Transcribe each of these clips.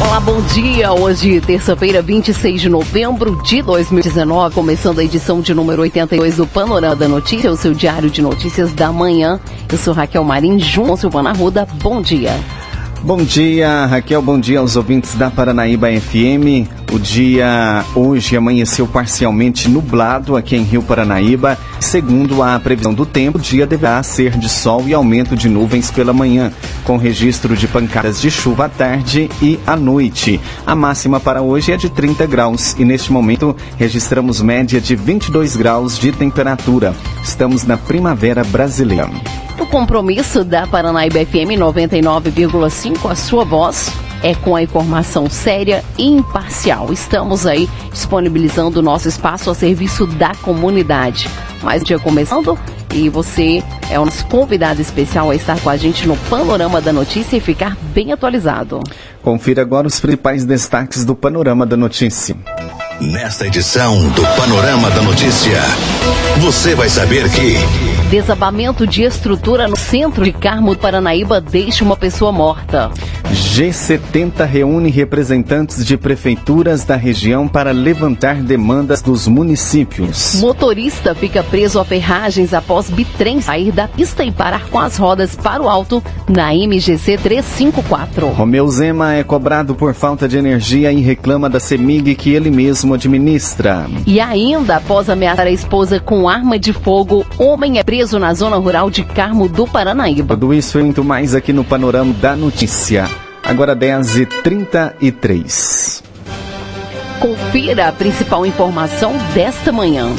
Olá, bom dia. Hoje, terça-feira, 26 de novembro de 2019, começando a edição de número 82 do Panorama da Notícia, o seu diário de notícias da manhã. Eu sou Raquel Marim, com Silvana Ruda. Bom dia. Bom dia, Raquel. Bom dia aos ouvintes da Paranaíba FM. O dia hoje amanheceu parcialmente nublado aqui em Rio Paranaíba. Segundo a previsão do tempo, o dia deverá ser de sol e aumento de nuvens pela manhã, com registro de pancadas de chuva à tarde e à noite. A máxima para hoje é de 30 graus e neste momento registramos média de 22 graus de temperatura. Estamos na primavera brasileira. O compromisso da Paranaíba FM 99,5, a sua voz, é com a informação séria e imparcial. Estamos aí disponibilizando o nosso espaço a serviço da comunidade. Mais um dia começando e você é o nosso convidado especial a estar com a gente no Panorama da Notícia e ficar bem atualizado. Confira agora os principais destaques do Panorama da Notícia. Nesta edição do Panorama da Notícia, você vai saber que. Desabamento de estrutura no centro de Carmo Paranaíba deixa uma pessoa morta. G70 reúne representantes de prefeituras da região para levantar demandas dos municípios. Motorista fica preso a ferragens após bitrem sair da pista e parar com as rodas para o alto na MGC 354. Romeu Zema é cobrado por falta de energia e reclama da CEMIG que ele mesmo administra. E ainda, após ameaçar a esposa com arma de fogo, homem é preso na zona rural de Carmo do Paranaíba. Tudo isso e muito mais aqui no Panorama da Notícia. Agora 10h33. Confira a principal informação desta manhã.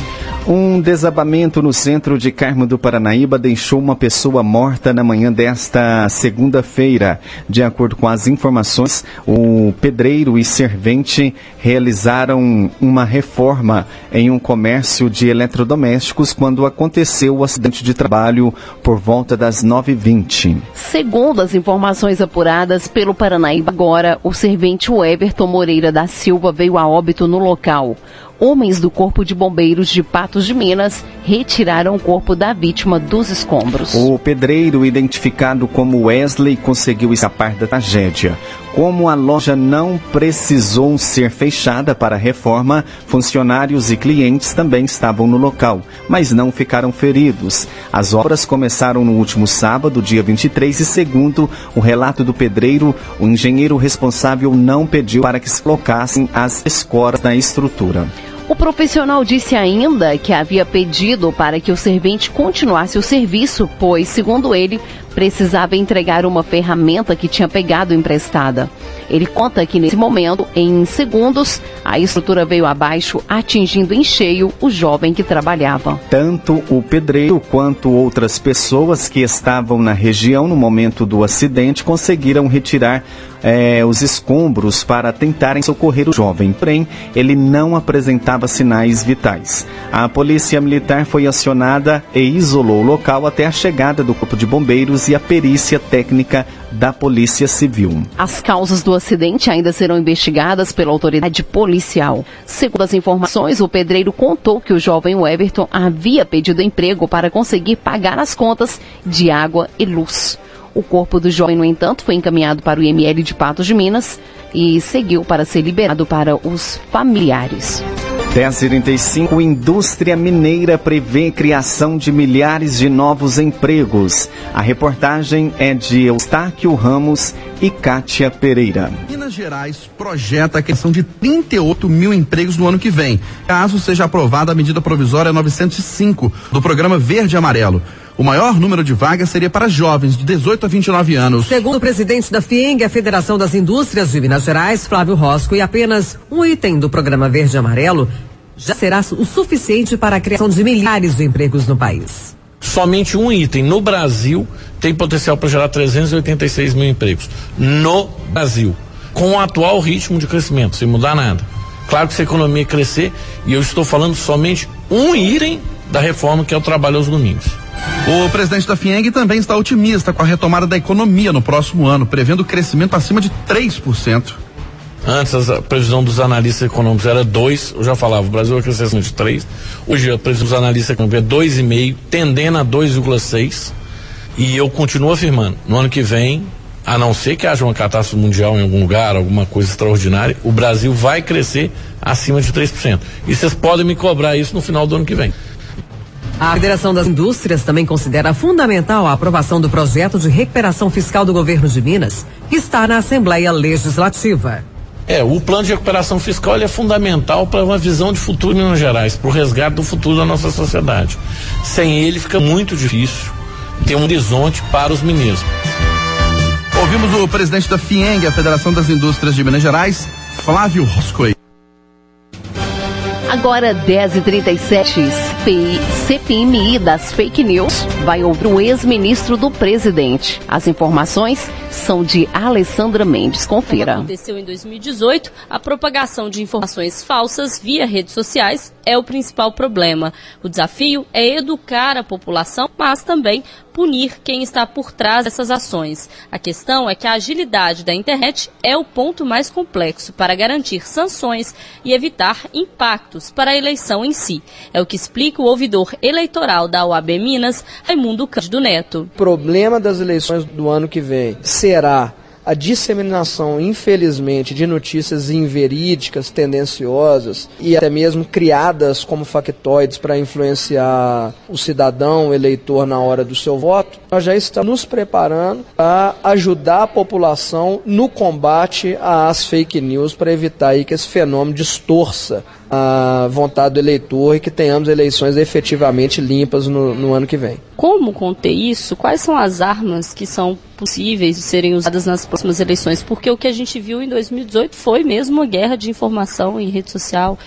Um desabamento no centro de Carmo do Paranaíba deixou uma pessoa morta na manhã desta segunda-feira. De acordo com as informações, o pedreiro e servente realizaram uma reforma em um comércio de eletrodomésticos quando aconteceu o acidente de trabalho por volta das 9h20. Segundo as informações apuradas pelo Paranaíba agora, o servente Everton Moreira da Silva veio a óbito no local homens do Corpo de Bombeiros de Patos de Minas retiraram o corpo da vítima dos escombros. O pedreiro, identificado como Wesley, conseguiu escapar da tragédia. Como a loja não precisou ser fechada para reforma, funcionários e clientes também estavam no local, mas não ficaram feridos. As obras começaram no último sábado, dia 23, e segundo o relato do pedreiro, o engenheiro responsável não pediu para que se colocassem as escoras na estrutura. O profissional disse ainda que havia pedido para que o servente continuasse o serviço, pois, segundo ele, precisava entregar uma ferramenta que tinha pegado emprestada. Ele conta que nesse momento, em segundos, a estrutura veio abaixo, atingindo em cheio o jovem que trabalhava. Tanto o pedreiro quanto outras pessoas que estavam na região no momento do acidente conseguiram retirar é, os escombros para tentarem socorrer o jovem, porém ele não apresentava sinais vitais. A polícia militar foi acionada e isolou o local até a chegada do corpo de bombeiros e a perícia técnica da Polícia Civil. As causas do acidente ainda serão investigadas pela autoridade policial. Segundo as informações, o pedreiro contou que o jovem Everton havia pedido emprego para conseguir pagar as contas de água e luz. O corpo do jovem, no entanto, foi encaminhado para o IML de Patos de Minas e seguiu para ser liberado para os familiares. 1035 Indústria Mineira prevê criação de milhares de novos empregos. A reportagem é de Eustáquio Ramos e Kátia Pereira. Minas Gerais projeta a criação de 38 mil empregos no ano que vem, caso seja aprovada a medida provisória 905 do programa Verde Amarelo. O maior número de vagas seria para jovens de 18 a 29 anos. Segundo o presidente da FIENG, a Federação das Indústrias de Minas Gerais, Flávio Rosco, e apenas um item do programa Verde e Amarelo já será o suficiente para a criação de milhares de empregos no país. Somente um item no Brasil tem potencial para gerar 386 mil empregos. No Brasil. Com o atual ritmo de crescimento, sem mudar nada. Claro que se a economia crescer, e eu estou falando somente um item da reforma que é o trabalho aos domingos. O presidente da FIENG também está otimista com a retomada da economia no próximo ano, prevendo crescimento acima de 3%. Antes a previsão dos analistas econômicos era 2, eu já falava, o Brasil vai crescer acima de 3. Hoje a previsão dos analistas econômicos é 2,5, tendendo a 2,6. E eu continuo afirmando, no ano que vem, a não ser que haja uma catástrofe mundial em algum lugar, alguma coisa extraordinária, o Brasil vai crescer acima de 3%. E vocês podem me cobrar isso no final do ano que vem. A Federação das Indústrias também considera fundamental a aprovação do projeto de recuperação fiscal do governo de Minas, que está na Assembleia Legislativa. É, o plano de recuperação fiscal é fundamental para uma visão de futuro em Minas Gerais, para o resgate do futuro da nossa sociedade. Sem ele fica muito difícil ter um horizonte para os mineiros. Ouvimos o presidente da FIENG, a Federação das Indústrias de Minas Gerais, Flávio Roscoe. Agora 10h37, CPMI das fake news vai ouvir o ex-ministro do presidente. As informações são de Alessandra Mendes. Confira. Como aconteceu em 2018, a propagação de informações falsas via redes sociais é o principal problema. O desafio é educar a população, mas também punir quem está por trás dessas ações. A questão é que a agilidade da internet é o ponto mais complexo para garantir sanções e evitar impactos para a eleição em si. É o que explica o ouvidor eleitoral da OAB Minas, Raimundo Cândido Neto. O problema das eleições do ano que vem será a disseminação, infelizmente, de notícias inverídicas, tendenciosas e até mesmo criadas como factoides para influenciar o cidadão, o eleitor na hora do seu voto, nós já estamos nos preparando para ajudar a população no combate às fake news para evitar que esse fenômeno distorça a vontade do eleitor e que tenhamos eleições efetivamente limpas no, no, ano que vem. Como conter isso? Quais são as armas que são possíveis de serem usadas nas próximas eleições? Porque o que a gente viu em 2018 foi mesmo uma guerra de informação em rede social,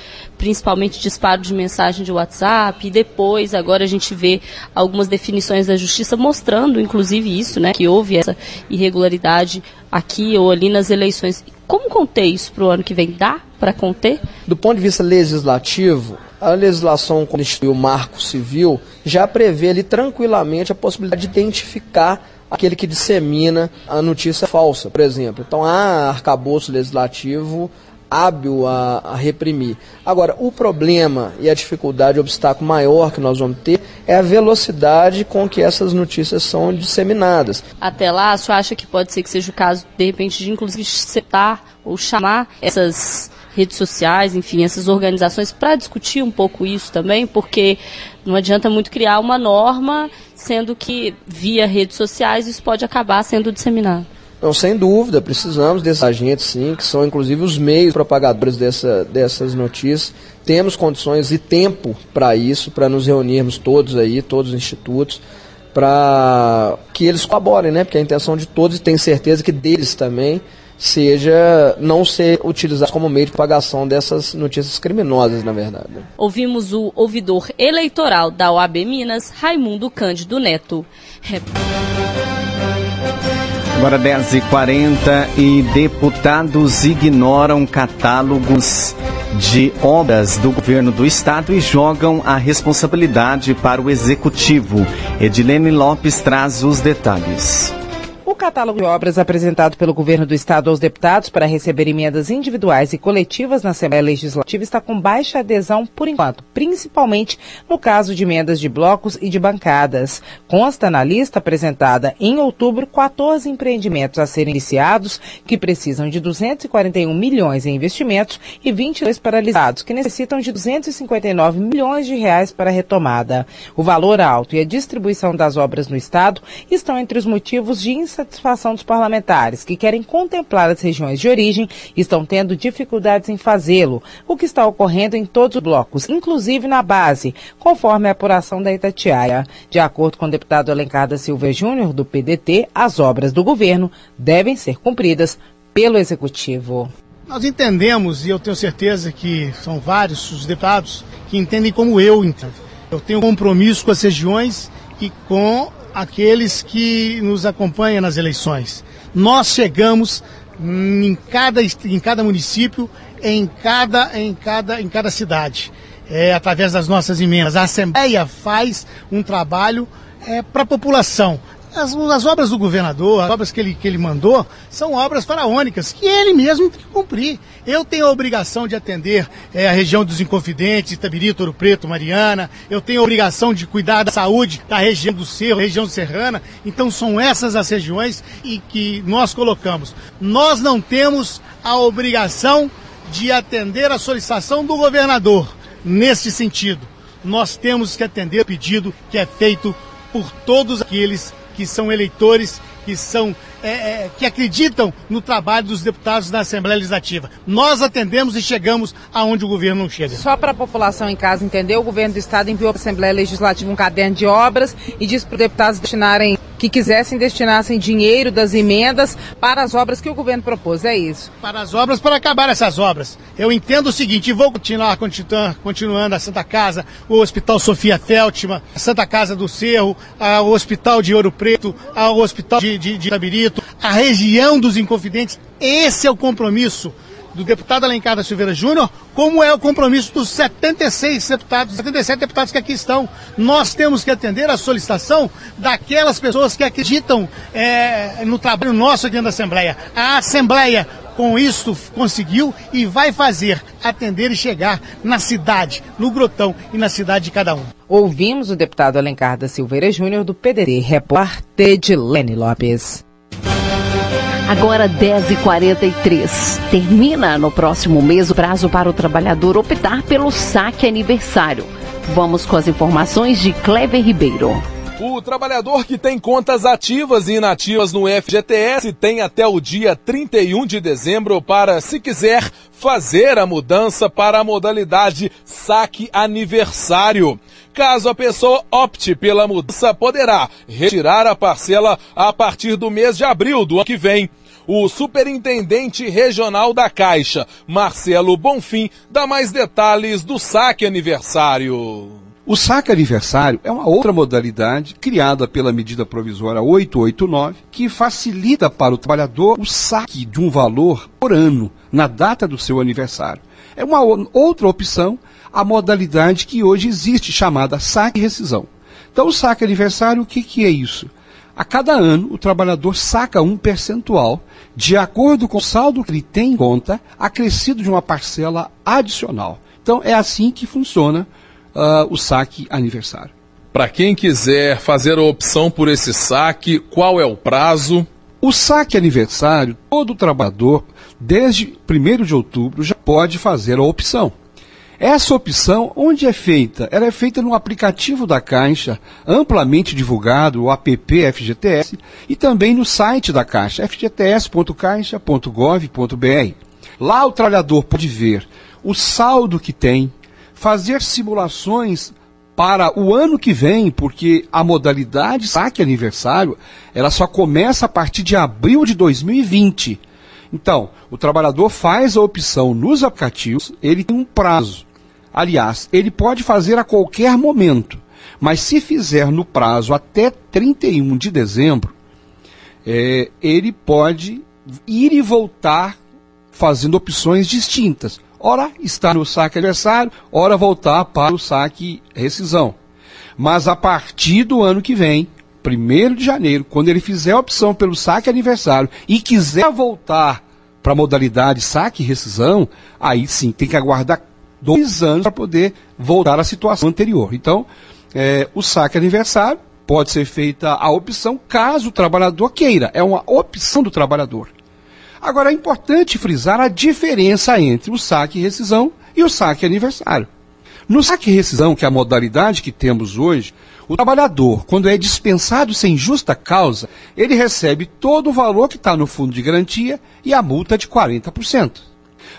principalmente disparo de mensagem de WhatsApp, e depois agora a gente vê algumas definições da justiça mostrando, inclusive isso, né, que houve essa irregularidade aqui ou ali nas eleições. Como conter isso para o ano que vem? Dá para conter? Do ponto de vista legislativo, a legislação quando instituiu o marco civil já prevê ali tranquilamente a possibilidade de identificar aquele que dissemina a notícia falsa, por exemplo. Então há arcabouço legislativo hábil a, a, reprimir. Agora, o problema e a dificuldade, o obstáculo maior que nós vamos ter é a velocidade com que essas notícias são disseminadas. Até lá, você acha que pode ser que seja o caso, de repente, de inclusive citar ou chamar essas redes sociais, enfim, essas organizações para discutir um pouco isso também, porque não adianta muito criar uma norma, sendo que via redes sociais isso pode acabar sendo disseminado. Não, sem dúvida, precisamos desses agentes, sim, que são inclusive os meios propagadores dessa, dessas notícias. Temos condições e tempo para isso, para nos reunirmos todos aí, todos os institutos, para que eles colaborem, né? Porque a intenção de todos, e tenho certeza que deles também, seja não ser utilizado como meio de propagação dessas notícias criminosas, na verdade. Ouvimos o ouvidor eleitoral da OAB Minas, Raimundo Cândido Neto. Agora 10h40 e deputados ignoram catálogos de obras do governo do estado e jogam a responsabilidade para o executivo. Edilene Lopes traz os detalhes. Catálogo de obras apresentado pelo governo do estado aos deputados para receber emendas individuais e coletivas na Assembleia Legislativa está com baixa adesão por enquanto, principalmente no caso de emendas de blocos e de bancadas. Consta na lista apresentada em outubro 14 empreendimentos a serem iniciados que precisam de 241 milhões em investimentos e 22 paralisados que necessitam de 259 milhões de reais para a retomada. O valor alto e a distribuição das obras no estado estão entre os motivos de insatisfação insatisfação dos parlamentares que querem contemplar as regiões de origem estão tendo dificuldades em fazê-lo, o que está ocorrendo em todos os blocos, inclusive na base, conforme a apuração da Itatiaia. De acordo com o deputado Alencar da Silva Júnior, do PDT, as obras do governo devem ser cumpridas pelo Executivo. Nós entendemos, e eu tenho certeza que são vários os deputados que entendem como eu entendo. Eu tenho compromisso com as regiões e com aqueles que nos acompanham nas eleições. Nós chegamos em cada, em cada município, em cada, em cada, em cada cidade, é, através das nossas emendas. A Assembleia faz um trabalho é, para a população. As, as, obras do governador, as obras que ele, que ele mandou, são obras faraônicas, que ele mesmo tem que cumprir. Eu tenho a obrigação de atender é, a região dos Inconfidentes, Itabirito, Ouro Preto, Mariana. Eu tenho a obrigação de cuidar da saúde da região do Cerro, região serrana. Então são essas as regiões e que nós colocamos. Nós não temos a obrigação de atender a solicitação do governador neste sentido. Nós temos que atender o pedido que é feito por todos aqueles que são eleitores, que são é, é, que acreditam no trabalho dos deputados da Assembleia Legislativa. Nós atendemos e chegamos aonde o governo não chega. Só para a população em casa entender, o governo do Estado enviou para a Assembleia Legislativa um caderno de obras e disse para os deputados destinarem que quisessem destinassem dinheiro das emendas para as obras que o governo propôs. É isso. Para as obras, para acabar essas obras. Eu entendo o seguinte, e vou continuar continuando a Santa Casa, o Hospital Sofia Feltman, a Santa Casa do Cerro, o Hospital de Ouro Preto, o Hospital de, de, de Tabirito, a região dos Inconfidentes. Esse é o compromisso do deputado Alencar da Silveira Júnior, como é o compromisso dos 76 deputados, 77 deputados que aqui estão. Nós temos que atender a solicitação daquelas pessoas que acreditam é, no trabalho nosso aqui da Assembleia. A Assembleia, com isso, conseguiu e vai fazer atender e chegar na cidade, no Grotão e na cidade de cada um. Ouvimos o deputado Alencar da Silveira Júnior do PDT, repórter de Lene Lopes. Agora 10h43. Termina no próximo mês o prazo para o trabalhador optar pelo saque aniversário. Vamos com as informações de Kleber Ribeiro. O trabalhador que tem contas ativas e inativas no FGTS tem até o dia 31 de dezembro para, se quiser, fazer a mudança para a modalidade saque aniversário. Caso a pessoa opte pela mudança, poderá retirar a parcela a partir do mês de abril do ano que vem. O superintendente regional da Caixa, Marcelo Bonfim, dá mais detalhes do saque aniversário. O saque aniversário é uma outra modalidade criada pela medida provisória 889 que facilita para o trabalhador o saque de um valor por ano na data do seu aniversário. É uma outra opção, a modalidade que hoje existe chamada saque rescisão. Então, o saque aniversário, o que, que é isso? A cada ano, o trabalhador saca um percentual de acordo com o saldo que ele tem em conta, acrescido de uma parcela adicional. Então, é assim que funciona uh, o saque aniversário. Para quem quiser fazer a opção por esse saque, qual é o prazo? O saque aniversário, todo trabalhador, desde 1 de outubro, já pode fazer a opção. Essa opção, onde é feita? Ela é feita no aplicativo da Caixa, amplamente divulgado, o app FGTS, e também no site da Caixa, fgts.caixa.gov.br. Lá o trabalhador pode ver o saldo que tem, fazer simulações para o ano que vem, porque a modalidade saque aniversário, ela só começa a partir de abril de 2020. Então, o trabalhador faz a opção nos aplicativos, ele tem um prazo. Aliás, ele pode fazer a qualquer momento, mas se fizer no prazo até 31 de dezembro, é, ele pode ir e voltar fazendo opções distintas. Ora está no saque aniversário, ora voltar para o saque rescisão. Mas a partir do ano que vem, 1 de janeiro, quando ele fizer a opção pelo saque aniversário e quiser voltar para a modalidade saque e rescisão, aí sim tem que aguardar dois anos para poder voltar à situação anterior. Então, é, o saque aniversário pode ser feita a opção caso o trabalhador queira. É uma opção do trabalhador. Agora, é importante frisar a diferença entre o saque rescisão e o saque aniversário. No saque rescisão, que é a modalidade que temos hoje, o trabalhador, quando é dispensado sem justa causa, ele recebe todo o valor que está no fundo de garantia e a multa de 40%.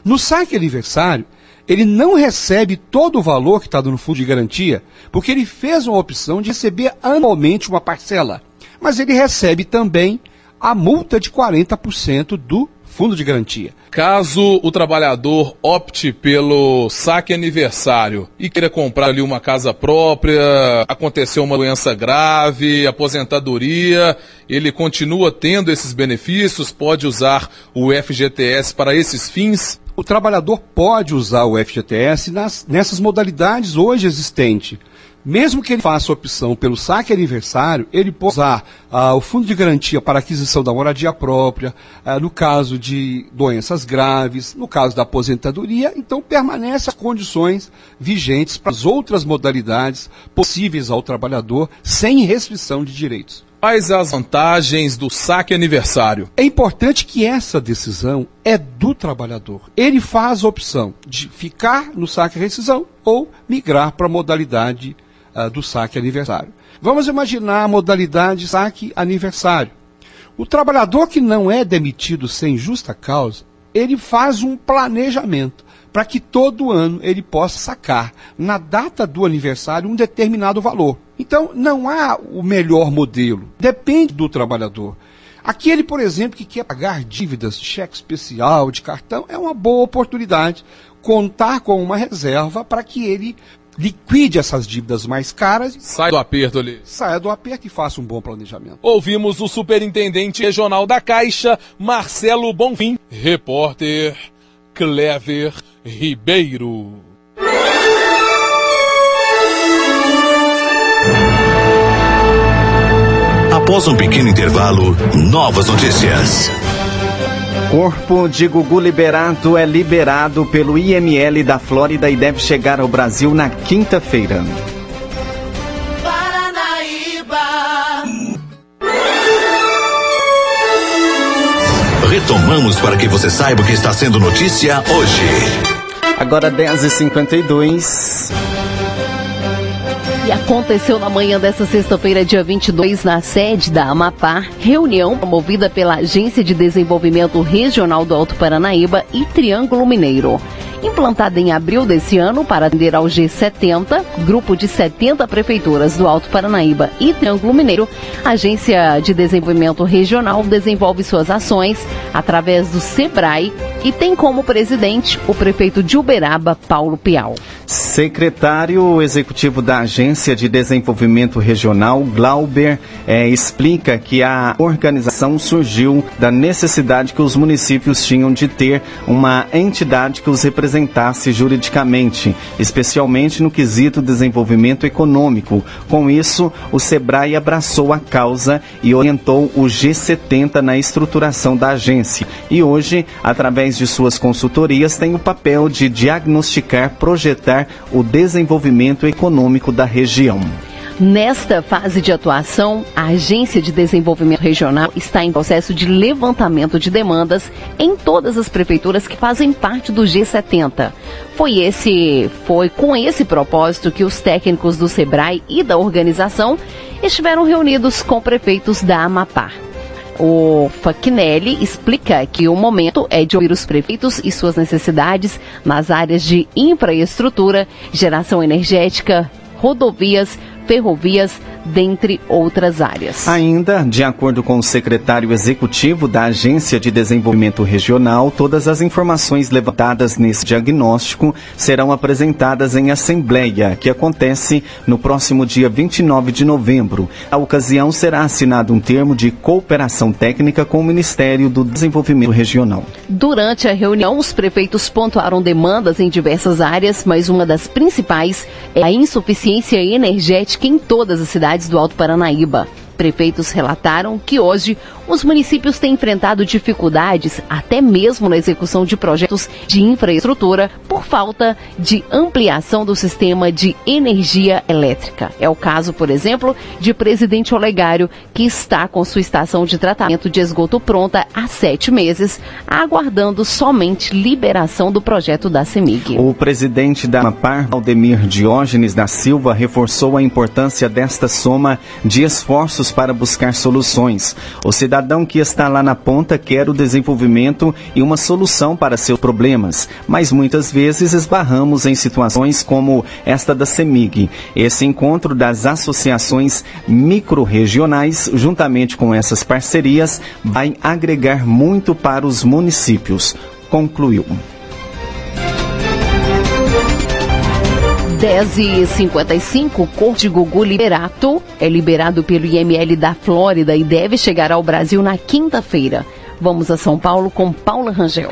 No saque aniversário, ele não recebe todo o valor que está no fundo de garantia, porque ele fez uma opção de receber anualmente uma parcela. Mas ele recebe também a multa de 40% do fundo de garantia. Caso o trabalhador opte pelo saque aniversário e queira comprar ali uma casa própria, aconteceu uma doença grave, aposentadoria, ele continua tendo esses benefícios, pode usar o FGTS para esses fins? O trabalhador pode usar o FGTS nas, nessas modalidades hoje existentes. mesmo que ele faça opção pelo saque aniversário, ele pode usar ah, o fundo de garantia para aquisição da moradia própria, ah, no caso de doenças graves, no caso da aposentadoria, então permanece as condições vigentes para as outras modalidades possíveis ao trabalhador, sem restrição de direitos. Quais as vantagens do saque aniversário? É importante que essa decisão é do trabalhador. Ele faz a opção de ficar no saque rescisão ou migrar para a modalidade uh, do saque aniversário. Vamos imaginar a modalidade saque aniversário. O trabalhador que não é demitido sem justa causa, ele faz um planejamento para que todo ano ele possa sacar na data do aniversário um determinado valor. Então, não há o melhor modelo. Depende do trabalhador. Aquele, por exemplo, que quer pagar dívidas de cheque especial, de cartão, é uma boa oportunidade contar com uma reserva para que ele liquide essas dívidas mais caras. Sai do aperto ali. Saia do aperto e faça um bom planejamento. Ouvimos o superintendente regional da Caixa, Marcelo Bonfim, repórter Clever Ribeiro. Após um pequeno intervalo, novas notícias. Corpo de Gugu liberado é liberado pelo IML da Flórida e deve chegar ao Brasil na quinta-feira. Retomamos para que você saiba o que está sendo notícia hoje. Agora 10h52. E aconteceu na manhã desta sexta-feira, dia 22, na sede da Amapá, reunião promovida pela Agência de Desenvolvimento Regional do Alto Paranaíba e Triângulo Mineiro implantada em abril desse ano para atender ao G70, grupo de 70 prefeituras do Alto Paranaíba e Triângulo Mineiro, a Agência de Desenvolvimento Regional desenvolve suas ações através do SEBRAE e tem como presidente o prefeito de Uberaba, Paulo Pial. Secretário executivo da Agência de Desenvolvimento Regional, Glauber, é, explica que a organização surgiu da necessidade que os municípios tinham de ter uma entidade que os representasse juridicamente, especialmente no quesito desenvolvimento econômico. Com isso, o SEBRAE abraçou a causa e orientou o G70 na estruturação da agência. E hoje, através de suas consultorias, tem o papel de diagnosticar, projetar o desenvolvimento econômico da região. Nesta fase de atuação, a Agência de Desenvolvimento Regional está em processo de levantamento de demandas em todas as prefeituras que fazem parte do G70. Foi esse, foi com esse propósito que os técnicos do Sebrae e da organização estiveram reunidos com prefeitos da Amapá. O Faquinelli explica que o momento é de ouvir os prefeitos e suas necessidades nas áreas de infraestrutura, geração energética, rodovias, ferrovias, dentre outras áreas. Ainda, de acordo com o secretário executivo da Agência de Desenvolvimento Regional, todas as informações levantadas nesse diagnóstico serão apresentadas em assembleia, que acontece no próximo dia 29 de novembro. A ocasião será assinado um termo de cooperação técnica com o Ministério do Desenvolvimento Regional. Durante a reunião, os prefeitos pontuaram demandas em diversas áreas, mas uma das principais é a insuficiência energética em todas as cidades do Alto Paranaíba. Prefeitos relataram que hoje os municípios têm enfrentado dificuldades até mesmo na execução de projetos de infraestrutura por falta de ampliação do sistema de energia elétrica. É o caso, por exemplo, de Presidente Olegário, que está com sua estação de tratamento de esgoto pronta há sete meses, aguardando somente liberação do projeto da CEMIG. O presidente da AMAPAR, Aldemir Diógenes da Silva, reforçou a importância desta soma de esforços para buscar soluções. O cidadão que está lá na ponta quer o desenvolvimento e uma solução para seus problemas, mas muitas vezes esbarramos em situações como esta da CEMIG. Esse encontro das associações microrregionais, juntamente com essas parcerias, vai agregar muito para os municípios, concluiu. 10 e 55 Cor de Gugu Liberato é liberado pelo IML da Flórida e deve chegar ao Brasil na quinta-feira. Vamos a São Paulo com Paula Rangel.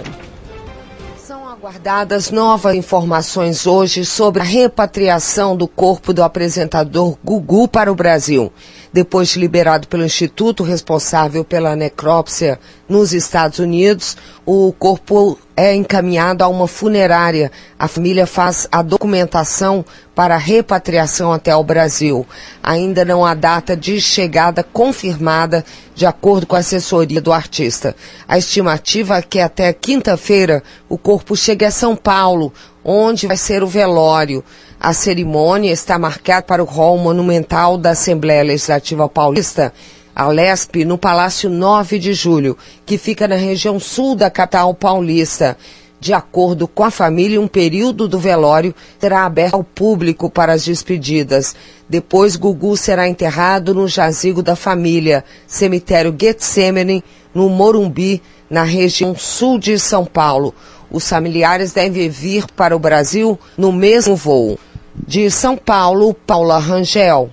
São Guardadas novas informações hoje sobre a repatriação do corpo do apresentador Gugu para o Brasil. Depois de liberado pelo instituto responsável pela necrópsia nos Estados Unidos, o corpo é encaminhado a uma funerária. A família faz a documentação para repatriação até o Brasil. Ainda não há data de chegada confirmada, de acordo com a assessoria do artista. A estimativa é que até quinta-feira o corpo chegue a São Paulo, onde vai ser o velório. A cerimônia está marcada para o hall monumental da Assembleia Legislativa Paulista, a LESP, no Palácio 9 de Julho, que fica na região sul da capital paulista. De acordo com a família, um período do velório será aberto ao público para as despedidas. Depois, Gugu será enterrado no jazigo da família, cemitério Getsemane, no Morumbi, na região sul de São Paulo. Os familiares devem vir para o Brasil no mesmo voo. De São Paulo, Paula Rangel.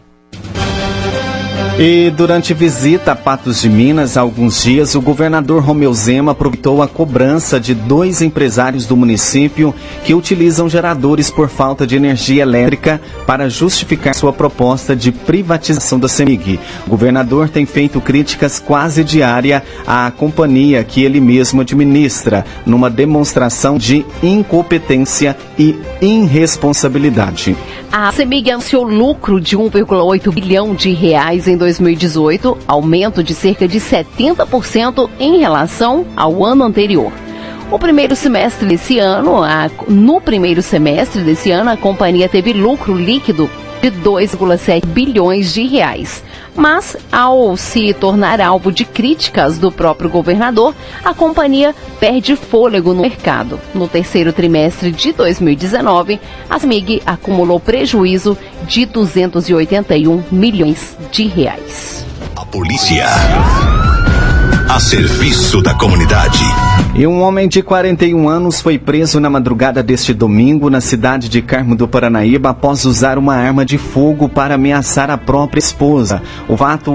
E durante visita a Patos de Minas há alguns dias, o governador Romeu Zema aproveitou a cobrança de dois empresários do município que utilizam geradores por falta de energia elétrica para justificar sua proposta de privatização da CEMIG. O governador tem feito críticas quase diária à companhia que ele mesmo administra, numa demonstração de incompetência e irresponsabilidade. A CEMIG anunciou lucro de 1,8 bilhão de reais em 2018, aumento de cerca de 70% em relação ao ano anterior. O primeiro semestre desse ano, a, no primeiro semestre desse ano, a companhia teve lucro líquido de 2,7 bilhões de reais. Mas, ao se tornar alvo de críticas do próprio governador, a companhia perde fôlego no mercado. No terceiro trimestre de 2019, a SMIG acumulou prejuízo de 281 milhões de reais. A polícia a serviço da comunidade. E um homem de 41 anos foi preso na madrugada deste domingo na cidade de Carmo do Paranaíba após usar uma arma de fogo para ameaçar a própria esposa. O fato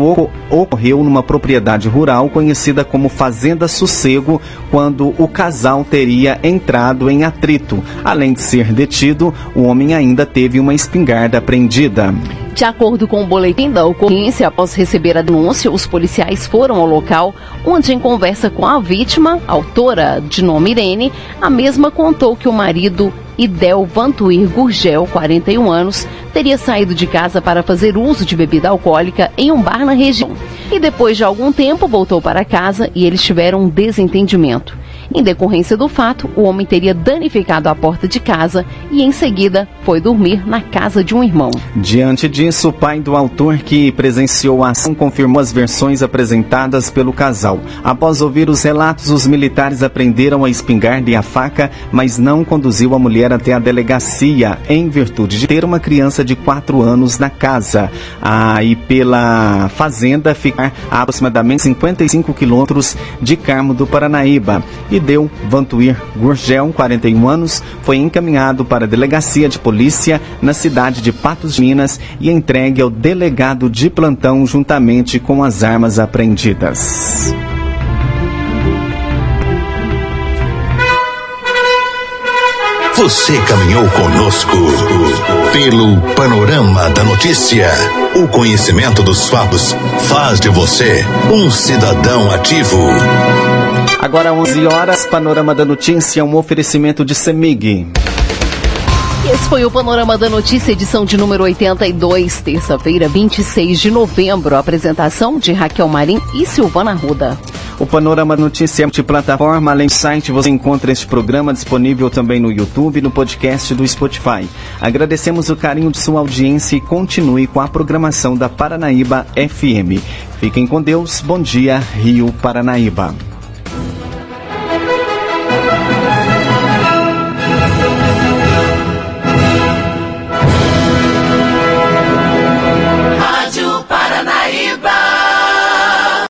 ocorreu numa propriedade rural conhecida como Fazenda Sossego, quando o casal teria entrado em atrito. Além de ser detido, o homem ainda teve uma espingarda apreendida. De acordo com o boletim da ocorrência, após receber a denúncia, os policiais foram ao local, onde, em conversa com a vítima, autora de nome Irene, a mesma contou que o marido Idel Vantuir Gurgel, 41 anos, teria saído de casa para fazer uso de bebida alcoólica em um bar na região. E depois de algum tempo voltou para casa e eles tiveram um desentendimento. Em decorrência do fato, o homem teria danificado a porta de casa e, em seguida, foi dormir na casa de um irmão. Diante disso, o pai do autor que presenciou a ação confirmou as versões apresentadas pelo casal. Após ouvir os relatos, os militares apreenderam a espingarda e a faca, mas não conduziu a mulher até a delegacia, em virtude de ter uma criança de 4 anos na casa. Aí, ah, pela fazenda, ficar a aproximadamente 55 quilômetros de Carmo do Paranaíba e deu Vantuir Gurgel, 41 anos, foi encaminhado para a delegacia de polícia na cidade de Patos Minas e entregue ao delegado de plantão juntamente com as armas apreendidas. Você caminhou conosco pelo panorama da notícia. O conhecimento dos fatos faz de você um cidadão ativo. Agora 11 horas, Panorama da Notícia, um oferecimento de Semig. Esse foi o Panorama da Notícia, edição de número 82, terça-feira, 26 de novembro. A apresentação de Raquel Marim e Silvana Ruda. O Panorama Notícia é multiplataforma. Além do site, você encontra este programa disponível também no YouTube e no podcast do Spotify. Agradecemos o carinho de sua audiência e continue com a programação da Paranaíba FM. Fiquem com Deus. Bom dia, Rio Paranaíba.